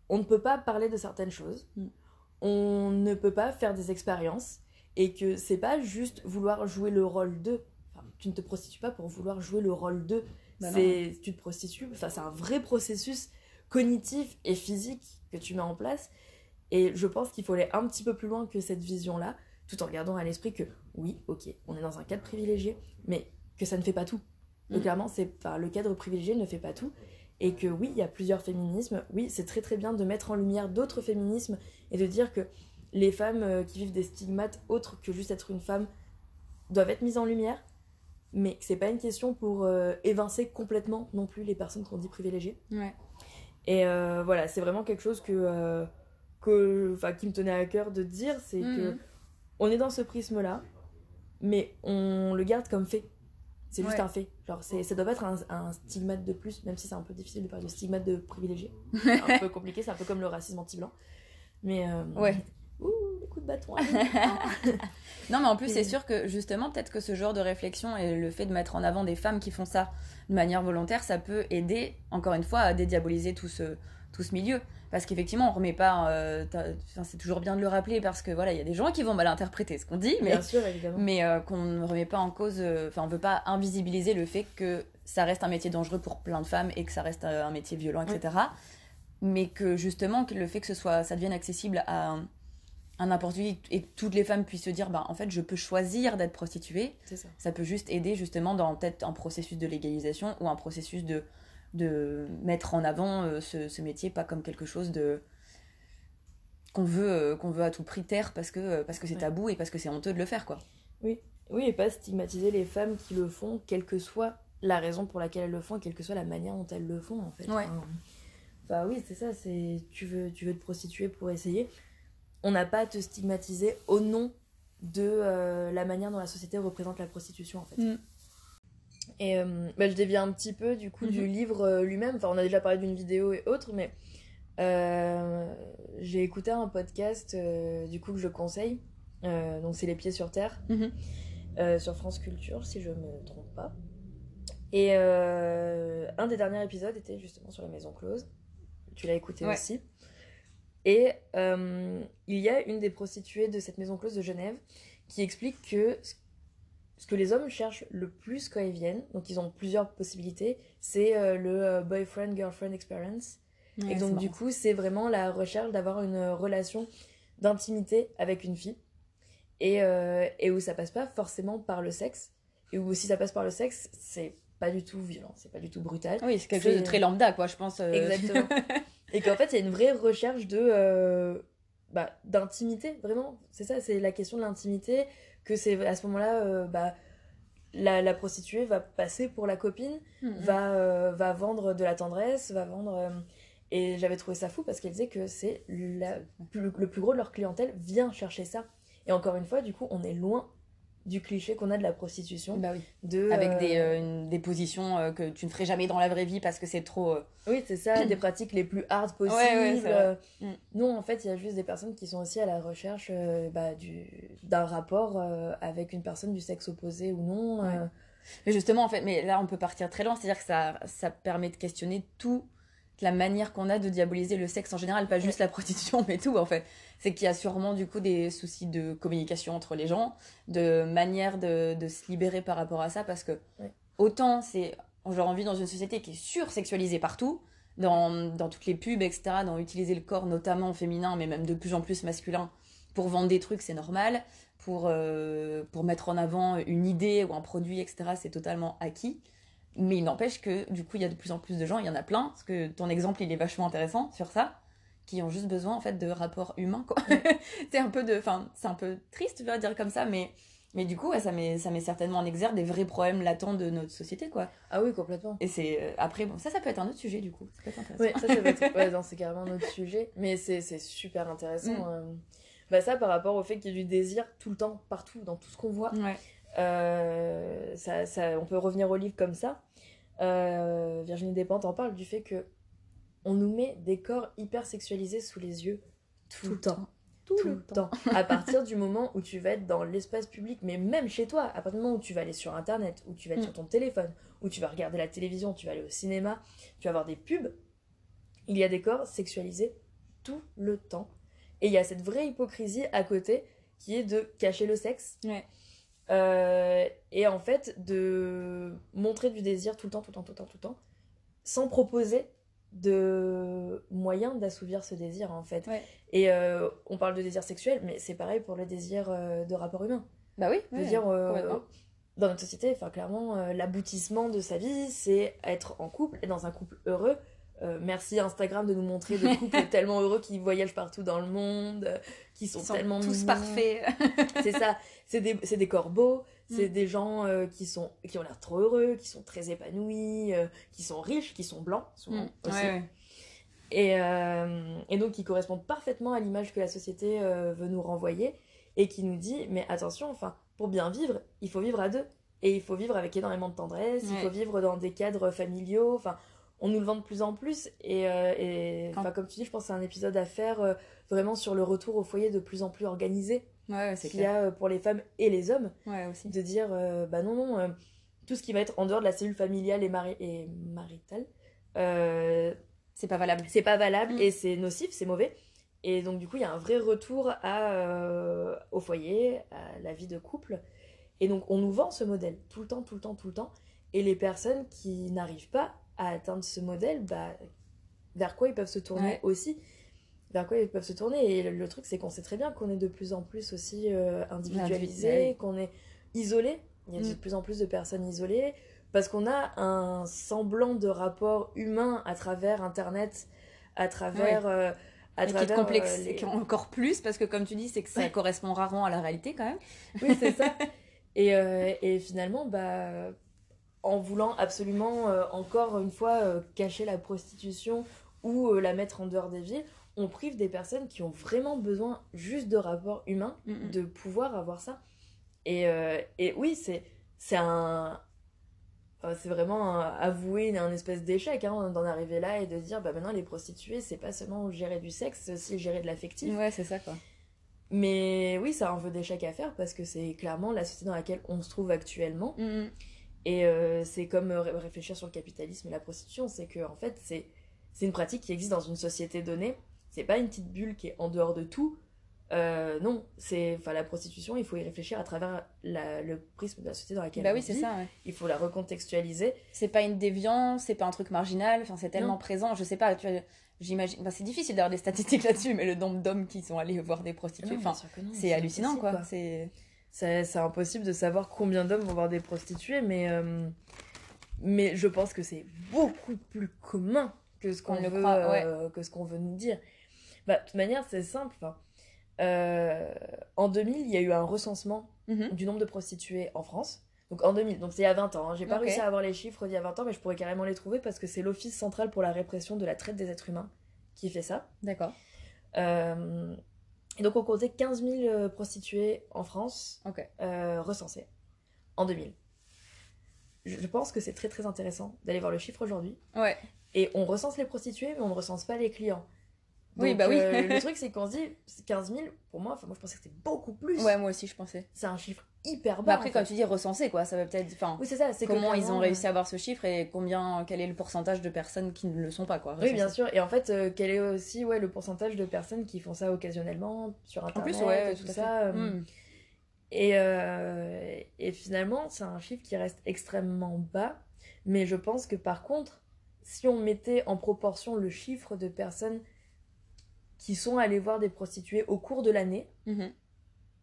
on ne peut pas parler de certaines choses, Mm. on ne peut pas faire des expériences, et que c'est pas juste vouloir jouer le rôle d'eux. Enfin, tu ne te prostitues pas pour vouloir jouer le rôle d'eux. Bah c'est tu te prostitues. Enfin, c'est un vrai processus cognitif et physique que tu mets en place. Et je pense qu'il faut aller un petit peu plus loin que cette vision-là, tout en gardant à l'esprit que oui, ok, on est dans un cadre privilégié, mais que ça ne fait pas tout. Donc, Mm. clairement, c'est, enfin, le cadre privilégié ne fait pas tout. Et que oui, il y a plusieurs féminismes. Oui, c'est très très bien de mettre en lumière d'autres féminismes et de dire que les femmes euh, qui vivent des stigmates autres que juste être une femme doivent être mises en lumière. Mais que c'est pas une question pour euh, évincer complètement non plus les personnes qu'on dit privilégiées. Ouais. Et euh, voilà, c'est vraiment quelque chose que, euh, que, qui me tenait à cœur de dire, c'est que Mhm. on est dans ce prisme-là, mais on le garde comme fait. C'est juste Ouais. un fait. Genre, ça doit pas être un, un stigmate de plus, même si c'est un peu difficile de parler de stigmate de privilégié. C'est un peu compliqué, c'est un peu comme le racisme anti-blanc. Mais. euh, Ouais. Ouh, les coups de bâton. Non, mais en plus, c'est sûr que justement, peut-être que ce genre de réflexion et le fait de mettre en avant des femmes qui font ça de manière volontaire, ça peut aider, encore une fois, à dédiaboliser tout ce, tout ce milieu. Parce qu'effectivement, on remet pas. euh, c'est toujours bien de le rappeler parce que voilà, il y a des gens qui vont mal interpréter ce qu'on dit, mais, Bien sûr, évidemment. mais euh, qu'on ne remet pas en cause. euh, Enfin, on veut pas invisibiliser le fait que ça reste un métier dangereux pour plein de femmes et que ça reste un métier violent, etc. Mais que justement, que le fait que ce soit, ça devienne accessible à, à n'importe qui et toutes les femmes puissent se dire, bah, en fait, je peux choisir d'être prostituée ça. ça peut juste aider justement dans peut-être un processus de légalisation ou un processus de, de mettre en avant euh, ce, ce métier pas comme quelque chose de qu'on veut euh, qu'on veut à tout prix taire parce que euh, parce que c'est Ouais. tabou et parce que c'est honteux de le faire quoi Oui, et pas stigmatiser les femmes qui le font, quelle que soit la raison pour laquelle elles le font, quelle que soit la manière dont elles le font, en fait. Ouais. Enfin, Enfin, oui, c'est ça, c'est tu veux, tu veux te prostituer pour essayer. On n'a pas à te stigmatiser au nom de euh, la manière dont la société représente la prostitution, en fait. Mm. Et euh, bah, je dévie un petit peu, du coup, du Mhm. livre euh, lui-même. Enfin, on a déjà parlé d'une vidéo et autres, mais euh, j'ai écouté un podcast, du coup, que je conseille. Donc, c'est Les Pieds sur Terre Mhm. euh, sur France Culture, si je me trompe pas. Et un des derniers épisodes était justement sur la maison close. Tu l'as écouté Ouais. aussi. Et euh, il y a une des prostituées de cette maison close de Genève qui explique que ce- que les hommes cherchent le plus quand ils viennent, donc ils ont plusieurs possibilités, c'est euh, le euh, boyfriend-girlfriend experience. et donc du coup, c'est vraiment la recherche d'avoir une relation d'intimité avec une fille. Et, euh, et où ça passe pas forcément par le sexe. Et où si ça passe par le sexe, c'est pas du tout violent, c'est pas du tout brutal. oui c'est quelque chose de très lambda quoi je pense Exactement. et qu'en fait, il y a une vraie recherche de euh, bah, d'intimité, vraiment. C'est ça, c'est la question de l'intimité. Que c'est à ce moment-là, euh, bah, la, la prostituée va passer pour la copine, Mhm. va, euh, va vendre de la tendresse, va vendre. et j'avais trouvé ça fou parce qu'elle disait que c'est la- le, le plus gros de leur clientèle vient chercher ça. Et encore une fois, du coup, on est loin du cliché qu'on a de la prostitution. bah oui De, avec euh, des, euh, une- des positions euh, que tu ne ferais jamais dans la vraie vie parce que c'est trop euh, Oui, c'est ça, des pratiques les plus hard possibles. Ouais, ouais, euh, Mm. Non, en fait, il y a juste des personnes qui sont aussi à la recherche euh, bah, du- d'un rapport euh, avec une personne du sexe opposé ou non. Ouais. euh. Mais justement, en fait, mais là, on peut partir très loin. C'est-à-dire que ça, ça permet de questionner tout la manière qu'on a de diaboliser le sexe en général, pas juste la prostitution, mais tout, en fait. C'est qu'il y a sûrement, du coup, des soucis de communication entre les gens, de manière de, de se libérer par rapport à ça, parce que autant c'est... Genre, on vit dans une société qui est sursexualisée partout, dans, dans toutes les pubs, etc., dans utiliser le corps, notamment féminin, mais même de plus en plus masculin, pour vendre des trucs, c'est normal. Pour, euh, pour mettre en avant une idée ou un produit, etc., c'est totalement acquis. Mais il n'empêche que, du coup, il y a de plus en plus de gens, il y en a plein, parce que ton exemple, il est vachement intéressant sur ça, qui ont juste besoin, en fait, de rapports humains, quoi. c'est un peu de... Enfin, c'est un peu triste, je dois dire comme ça, mais Mais du coup, ouais, ça, met, ça met certainement en exergue des vrais problèmes latents de notre société, quoi. Ah oui, complètement. Et c'est euh, après, bon, ça, ça peut être un autre sujet, du coup. Ça peut être intéressant. Oui, ça, ça peut être... ouais, non, c'est carrément un autre sujet. Mais c'est c'est super intéressant. Mm. euh. Bah, ça, par rapport au fait qu'il y ait du désir tout le temps, partout, dans tout ce qu'on voit. Ouais. Euh, ça, ça, on peut revenir au livre comme ça. Euh, Virginie Despentes en parle du fait que on nous met des corps hyper sexualisés sous les yeux tout, le temps. Tout, Tout le temps. À partir du moment où tu vas être dans l'espace public, mais même chez toi, à partir du moment où tu vas aller sur internet, où tu vas être Mm. sur ton téléphone, où tu vas regarder la télévision, tu vas aller au cinéma, tu vas voir des pubs, il y a des corps sexualisés tout le temps. Et il y a cette vraie hypocrisie à côté qui est de cacher le sexe. Ouais. Euh, et en fait, de montrer du désir tout le temps, tout le temps, tout le temps, tout le temps, sans proposer de moyens d'assouvir ce désir en fait. Ouais. Et euh, on parle de désir sexuel, mais c'est pareil pour le désir euh, de rapport humain. Bah oui. Je ouais, veux dire, dans notre société, enfin clairement, l'aboutissement de sa vie, c'est être en couple, et dans un couple heureux. Euh, merci Instagram de nous montrer des couples tellement heureux qui voyagent partout dans le monde, euh, qui sont, sont tellement tous mignons. parfaits. C'est ça, c'est des, c'est des corps beaux, c'est Mm. des gens euh, qui, sont, qui ont l'air trop heureux, qui sont très épanouis, euh, qui sont riches, qui sont blancs souvent Mm. aussi. Ouais, ouais. Et, et donc qui correspondent parfaitement à l'image que la société veut nous renvoyer et qui nous dit mais attention, enfin, pour bien vivre, il faut vivre à deux. Et il faut vivre avec énormément de tendresse, il faut vivre dans des cadres familiaux. Enfin, on nous le vend de plus en plus. Et, euh, et Quand- comme tu dis, je pense que c'est un épisode à faire euh, vraiment sur le retour au foyer de plus en plus organisé Ouais, qu'il y a euh, pour les femmes et les hommes Ouais, aussi. de dire euh, bah non non tout ce qui va être en dehors de la cellule familiale et, mari- et maritale C'est pas valable. c'est pas valable Mm. et c'est nocif c'est mauvais et donc du coup il y a un vrai retour à, au foyer à la vie de couple et donc on nous vend ce modèle tout le temps tout le temps tout le temps et les personnes qui n'arrivent pas à atteindre ce modèle bah vers quoi ils peuvent se tourner Ouais. aussi vers quoi ils peuvent se tourner et le, le truc c'est qu'on sait très bien qu'on est de plus en plus aussi euh, individualisé Individu- qu'on est isolé il y a de Mm. plus en plus de personnes isolées parce qu'on a un semblant de rapport humain à travers internet à travers euh, à qui complexe euh, les- qui encore plus parce que comme tu dis c'est que ça Ouais. correspond rarement à la réalité quand même. oui c'est ça et, euh, et finalement bah en voulant absolument euh, encore une fois euh, cacher la prostitution ou euh, la mettre en dehors des villes on prive des personnes qui ont vraiment besoin juste de rapports humains Mm, mm. de pouvoir avoir ça et, et oui c'est c'est un c'est vraiment un- avouer un espèce d'échec hein, d'en arriver là et de dire bah maintenant les prostituées c'est pas seulement gérer du sexe c'est aussi gérer de l'affectif Ouais, c'est ça quoi. mais oui, c'est un vœu d'échec à faire parce que c'est clairement la société dans laquelle on se trouve actuellement. Mm, Et euh, c'est comme euh, ré- réfléchir sur le capitalisme et la prostitution, c'est que en fait, c'est une pratique qui existe dans une société donnée. C'est pas une petite bulle qui est en dehors de tout. Euh, non, c'est enfin la prostitution, il faut y réfléchir à travers la- le prisme de la société dans laquelle Bah on oui, c'est ça. ouais. Il faut la recontextualiser. C'est pas une déviance, c'est pas un truc marginal, enfin c'est tellement Non. présent, je sais pas, j'imagine, enfin, c'est difficile d'avoir des statistiques là-dessus, mais le nombre d'hommes qui sont allés voir des prostituées, Non, enfin c'est hallucinant quoi. C'est c'est impossible de savoir combien d'hommes vont voir des prostituées, mais, euh, mais je pense que c'est beaucoup plus commun que ce qu'on veut, croit, ouais. euh, que ce qu'on veut nous dire. Bah, de toute manière, c'est simple. hein. Euh, en 2000, il y a eu un recensement Mhm. du nombre de prostituées en France. Donc en 2000, donc c'est il y a 20 ans. hein. J'ai pas réussi à avoir les chiffres d'il y a 20 ans, mais je pourrais carrément les trouver parce que c'est l'Office central pour la répression de la traite des êtres humains qui fait ça. D'accord. Euh, et donc on comptait 15 000 euh, prostituées en France euh, recensées en 2000. Je pense que c'est très très intéressant d'aller voir le chiffre aujourd'hui. Ouais. Et on recense les prostituées, mais on ne recense pas les clients. Oui, bah oui. euh, le truc, c'est qu'on se dit 15 000, pour moi, enfin, moi je pensais que c'était beaucoup plus. Ouais, moi aussi je pensais. C'est un chiffre hyper bas. Bah après en quand fait. tu dis recenser quoi, ça veut peut-être, enfin Oui, c'est ça. c'est comment ils ont réussi euh, à avoir ce chiffre et combien, quel est le pourcentage de personnes qui ne le sont pas quoi. Oui, bien sûr. Et en fait, euh, quel est aussi ouais, le pourcentage de personnes qui font ça occasionnellement sur En Internet plus ouais, et tout ça. euh, Mm. Et, euh, et finalement, c'est un chiffre qui reste extrêmement bas. Mais je pense que par contre, si on mettait en proportion le chiffre de personnes qui sont allées voir des prostituées au cours de l'année, Mhm.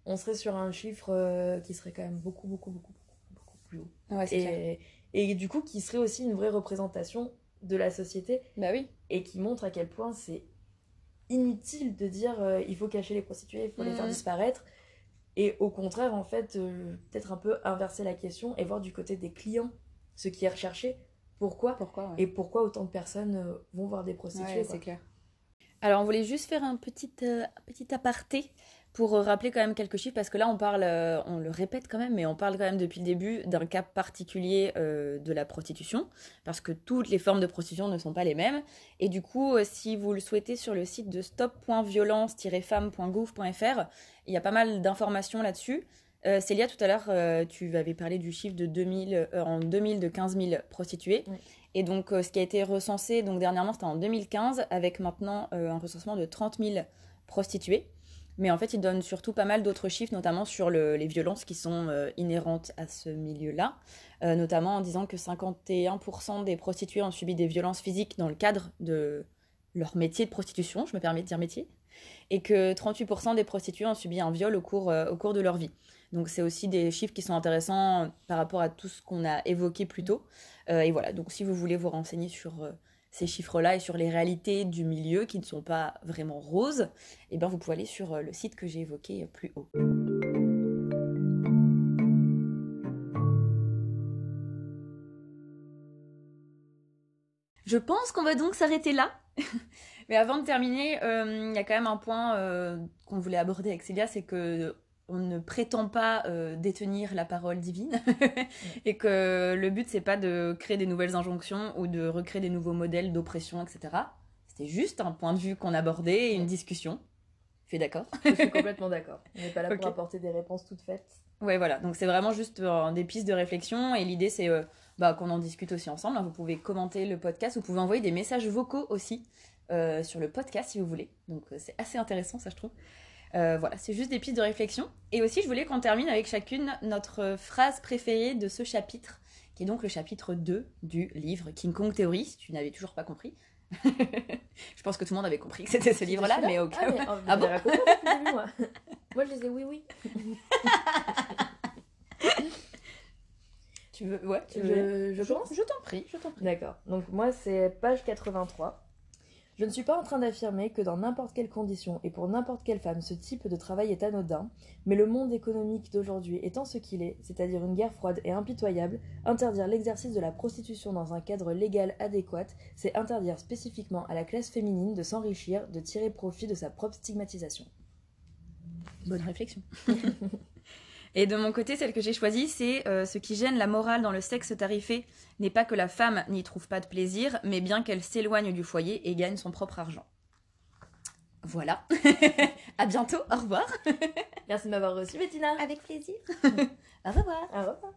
On serait sur un chiffre euh, qui serait quand même beaucoup, beaucoup, beaucoup, beaucoup, beaucoup plus haut. Ouais, clair. Et, et du coup, qui serait aussi une vraie représentation de la société Bah oui. et qui montre à quel point c'est inutile de dire euh, il faut cacher les prostituées, il faut les faire disparaître. Et au contraire, en fait, euh, peut-être un peu inverser la question et voir du côté des clients ce qui est recherché. Pourquoi? Pourquoi Et pourquoi autant de personnes euh, vont voir des prostituées Ouais, c'est clair. Alors, on voulait juste faire un petit, petit aparté pour euh, rappeler quand même quelques chiffres, parce que là, on parle, euh, on le répète quand même, mais on parle quand même depuis le début d'un cas particulier euh, de la prostitution, parce que toutes les formes de prostitution ne sont pas les mêmes. Et du coup, euh, si vous le souhaitez, sur le site de stop.violence-femme.gouv.fr, il y a pas mal d'informations là-dessus. Célia, tout à l'heure, tu avais parlé du chiffre de 2000, euh, en 2000 de 15 000 prostituées. Oui. Et donc, ce qui a été recensé, donc dernièrement, c'était en 2015, avec maintenant un recensement de 30 000 prostituées. Mais en fait, il donne surtout pas mal d'autres chiffres, notamment sur le- les violences qui sont euh, inhérentes à ce milieu-là, Euh, notamment en disant que 51% des prostituées ont subi des violences physiques dans le cadre de leur métier de prostitution, je me permets de dire métier, et que 38% des prostituées ont subi un viol au cours, euh, au cours de leur vie. Donc c'est aussi des chiffres qui sont intéressants par rapport à tout ce qu'on a évoqué plus tôt. Et voilà, donc si vous voulez vous renseigner sur ces chiffres-là et sur les réalités du milieu qui ne sont pas vraiment roses, eh ben vous pouvez aller sur euh, le site que j'ai évoqué euh, plus haut. Je pense qu'on va donc s'arrêter là. Mais avant de terminer, euh, il y a quand même un point qu'on voulait aborder avec Célia, c'est que on ne prétend pas euh, détenir la parole divine et que le but c'est pas de créer des nouvelles injonctions ou de recréer des nouveaux modèles d'oppression, etc. C'était juste un point de vue qu'on abordait et une discussion. Es d'accord? Je suis complètement d'accord. On n'est pas là pour apporter des réponses toutes faites. Ouais, voilà. Donc c'est vraiment juste euh, des pistes de réflexion et l'idée c'est euh, bah, qu'on en discute aussi ensemble. hein. Vous pouvez commenter le podcast, vous pouvez envoyer des messages vocaux aussi euh, sur le podcast si vous voulez. Donc c'est assez intéressant ça je trouve. Euh, voilà, c'est juste des pistes de réflexion. Et aussi je voulais qu'on termine avec chacune notre phrase préférée de ce chapitre, qui est donc le chapitre 2 du livre King Kong Theory, si tu n'avais toujours pas compris. je pense que tout le monde avait compris que c'était ce livre-là, mais au cas Ah, mais, oh, Ah bon moi. moi, je les ai oui, oui. Tu veux Ouais, tu veux Je, je Je t'en prie, je t'en prie. D'accord. Donc moi, c'est page 83. Je ne suis pas en train d'affirmer que dans n'importe quelle condition et pour n'importe quelle femme, ce type de travail est anodin, mais le monde économique d'aujourd'hui étant ce qu'il est, c'est-à-dire une guerre froide et impitoyable, interdire l'exercice de la prostitution dans un cadre légal adéquat, c'est interdire spécifiquement à la classe féminine de s'enrichir, de tirer profit de sa propre stigmatisation. Bonne réflexion. Et de mon côté, celle que j'ai choisie, c'est euh, ce qui gêne la morale dans le sexe tarifé n'est pas que la femme n'y trouve pas de plaisir, mais bien qu'elle s'éloigne du foyer et gagne son propre argent. Voilà. à bientôt. Au revoir. Merci de m'avoir reçu, Bettina. Avec plaisir. Au revoir. Au revoir.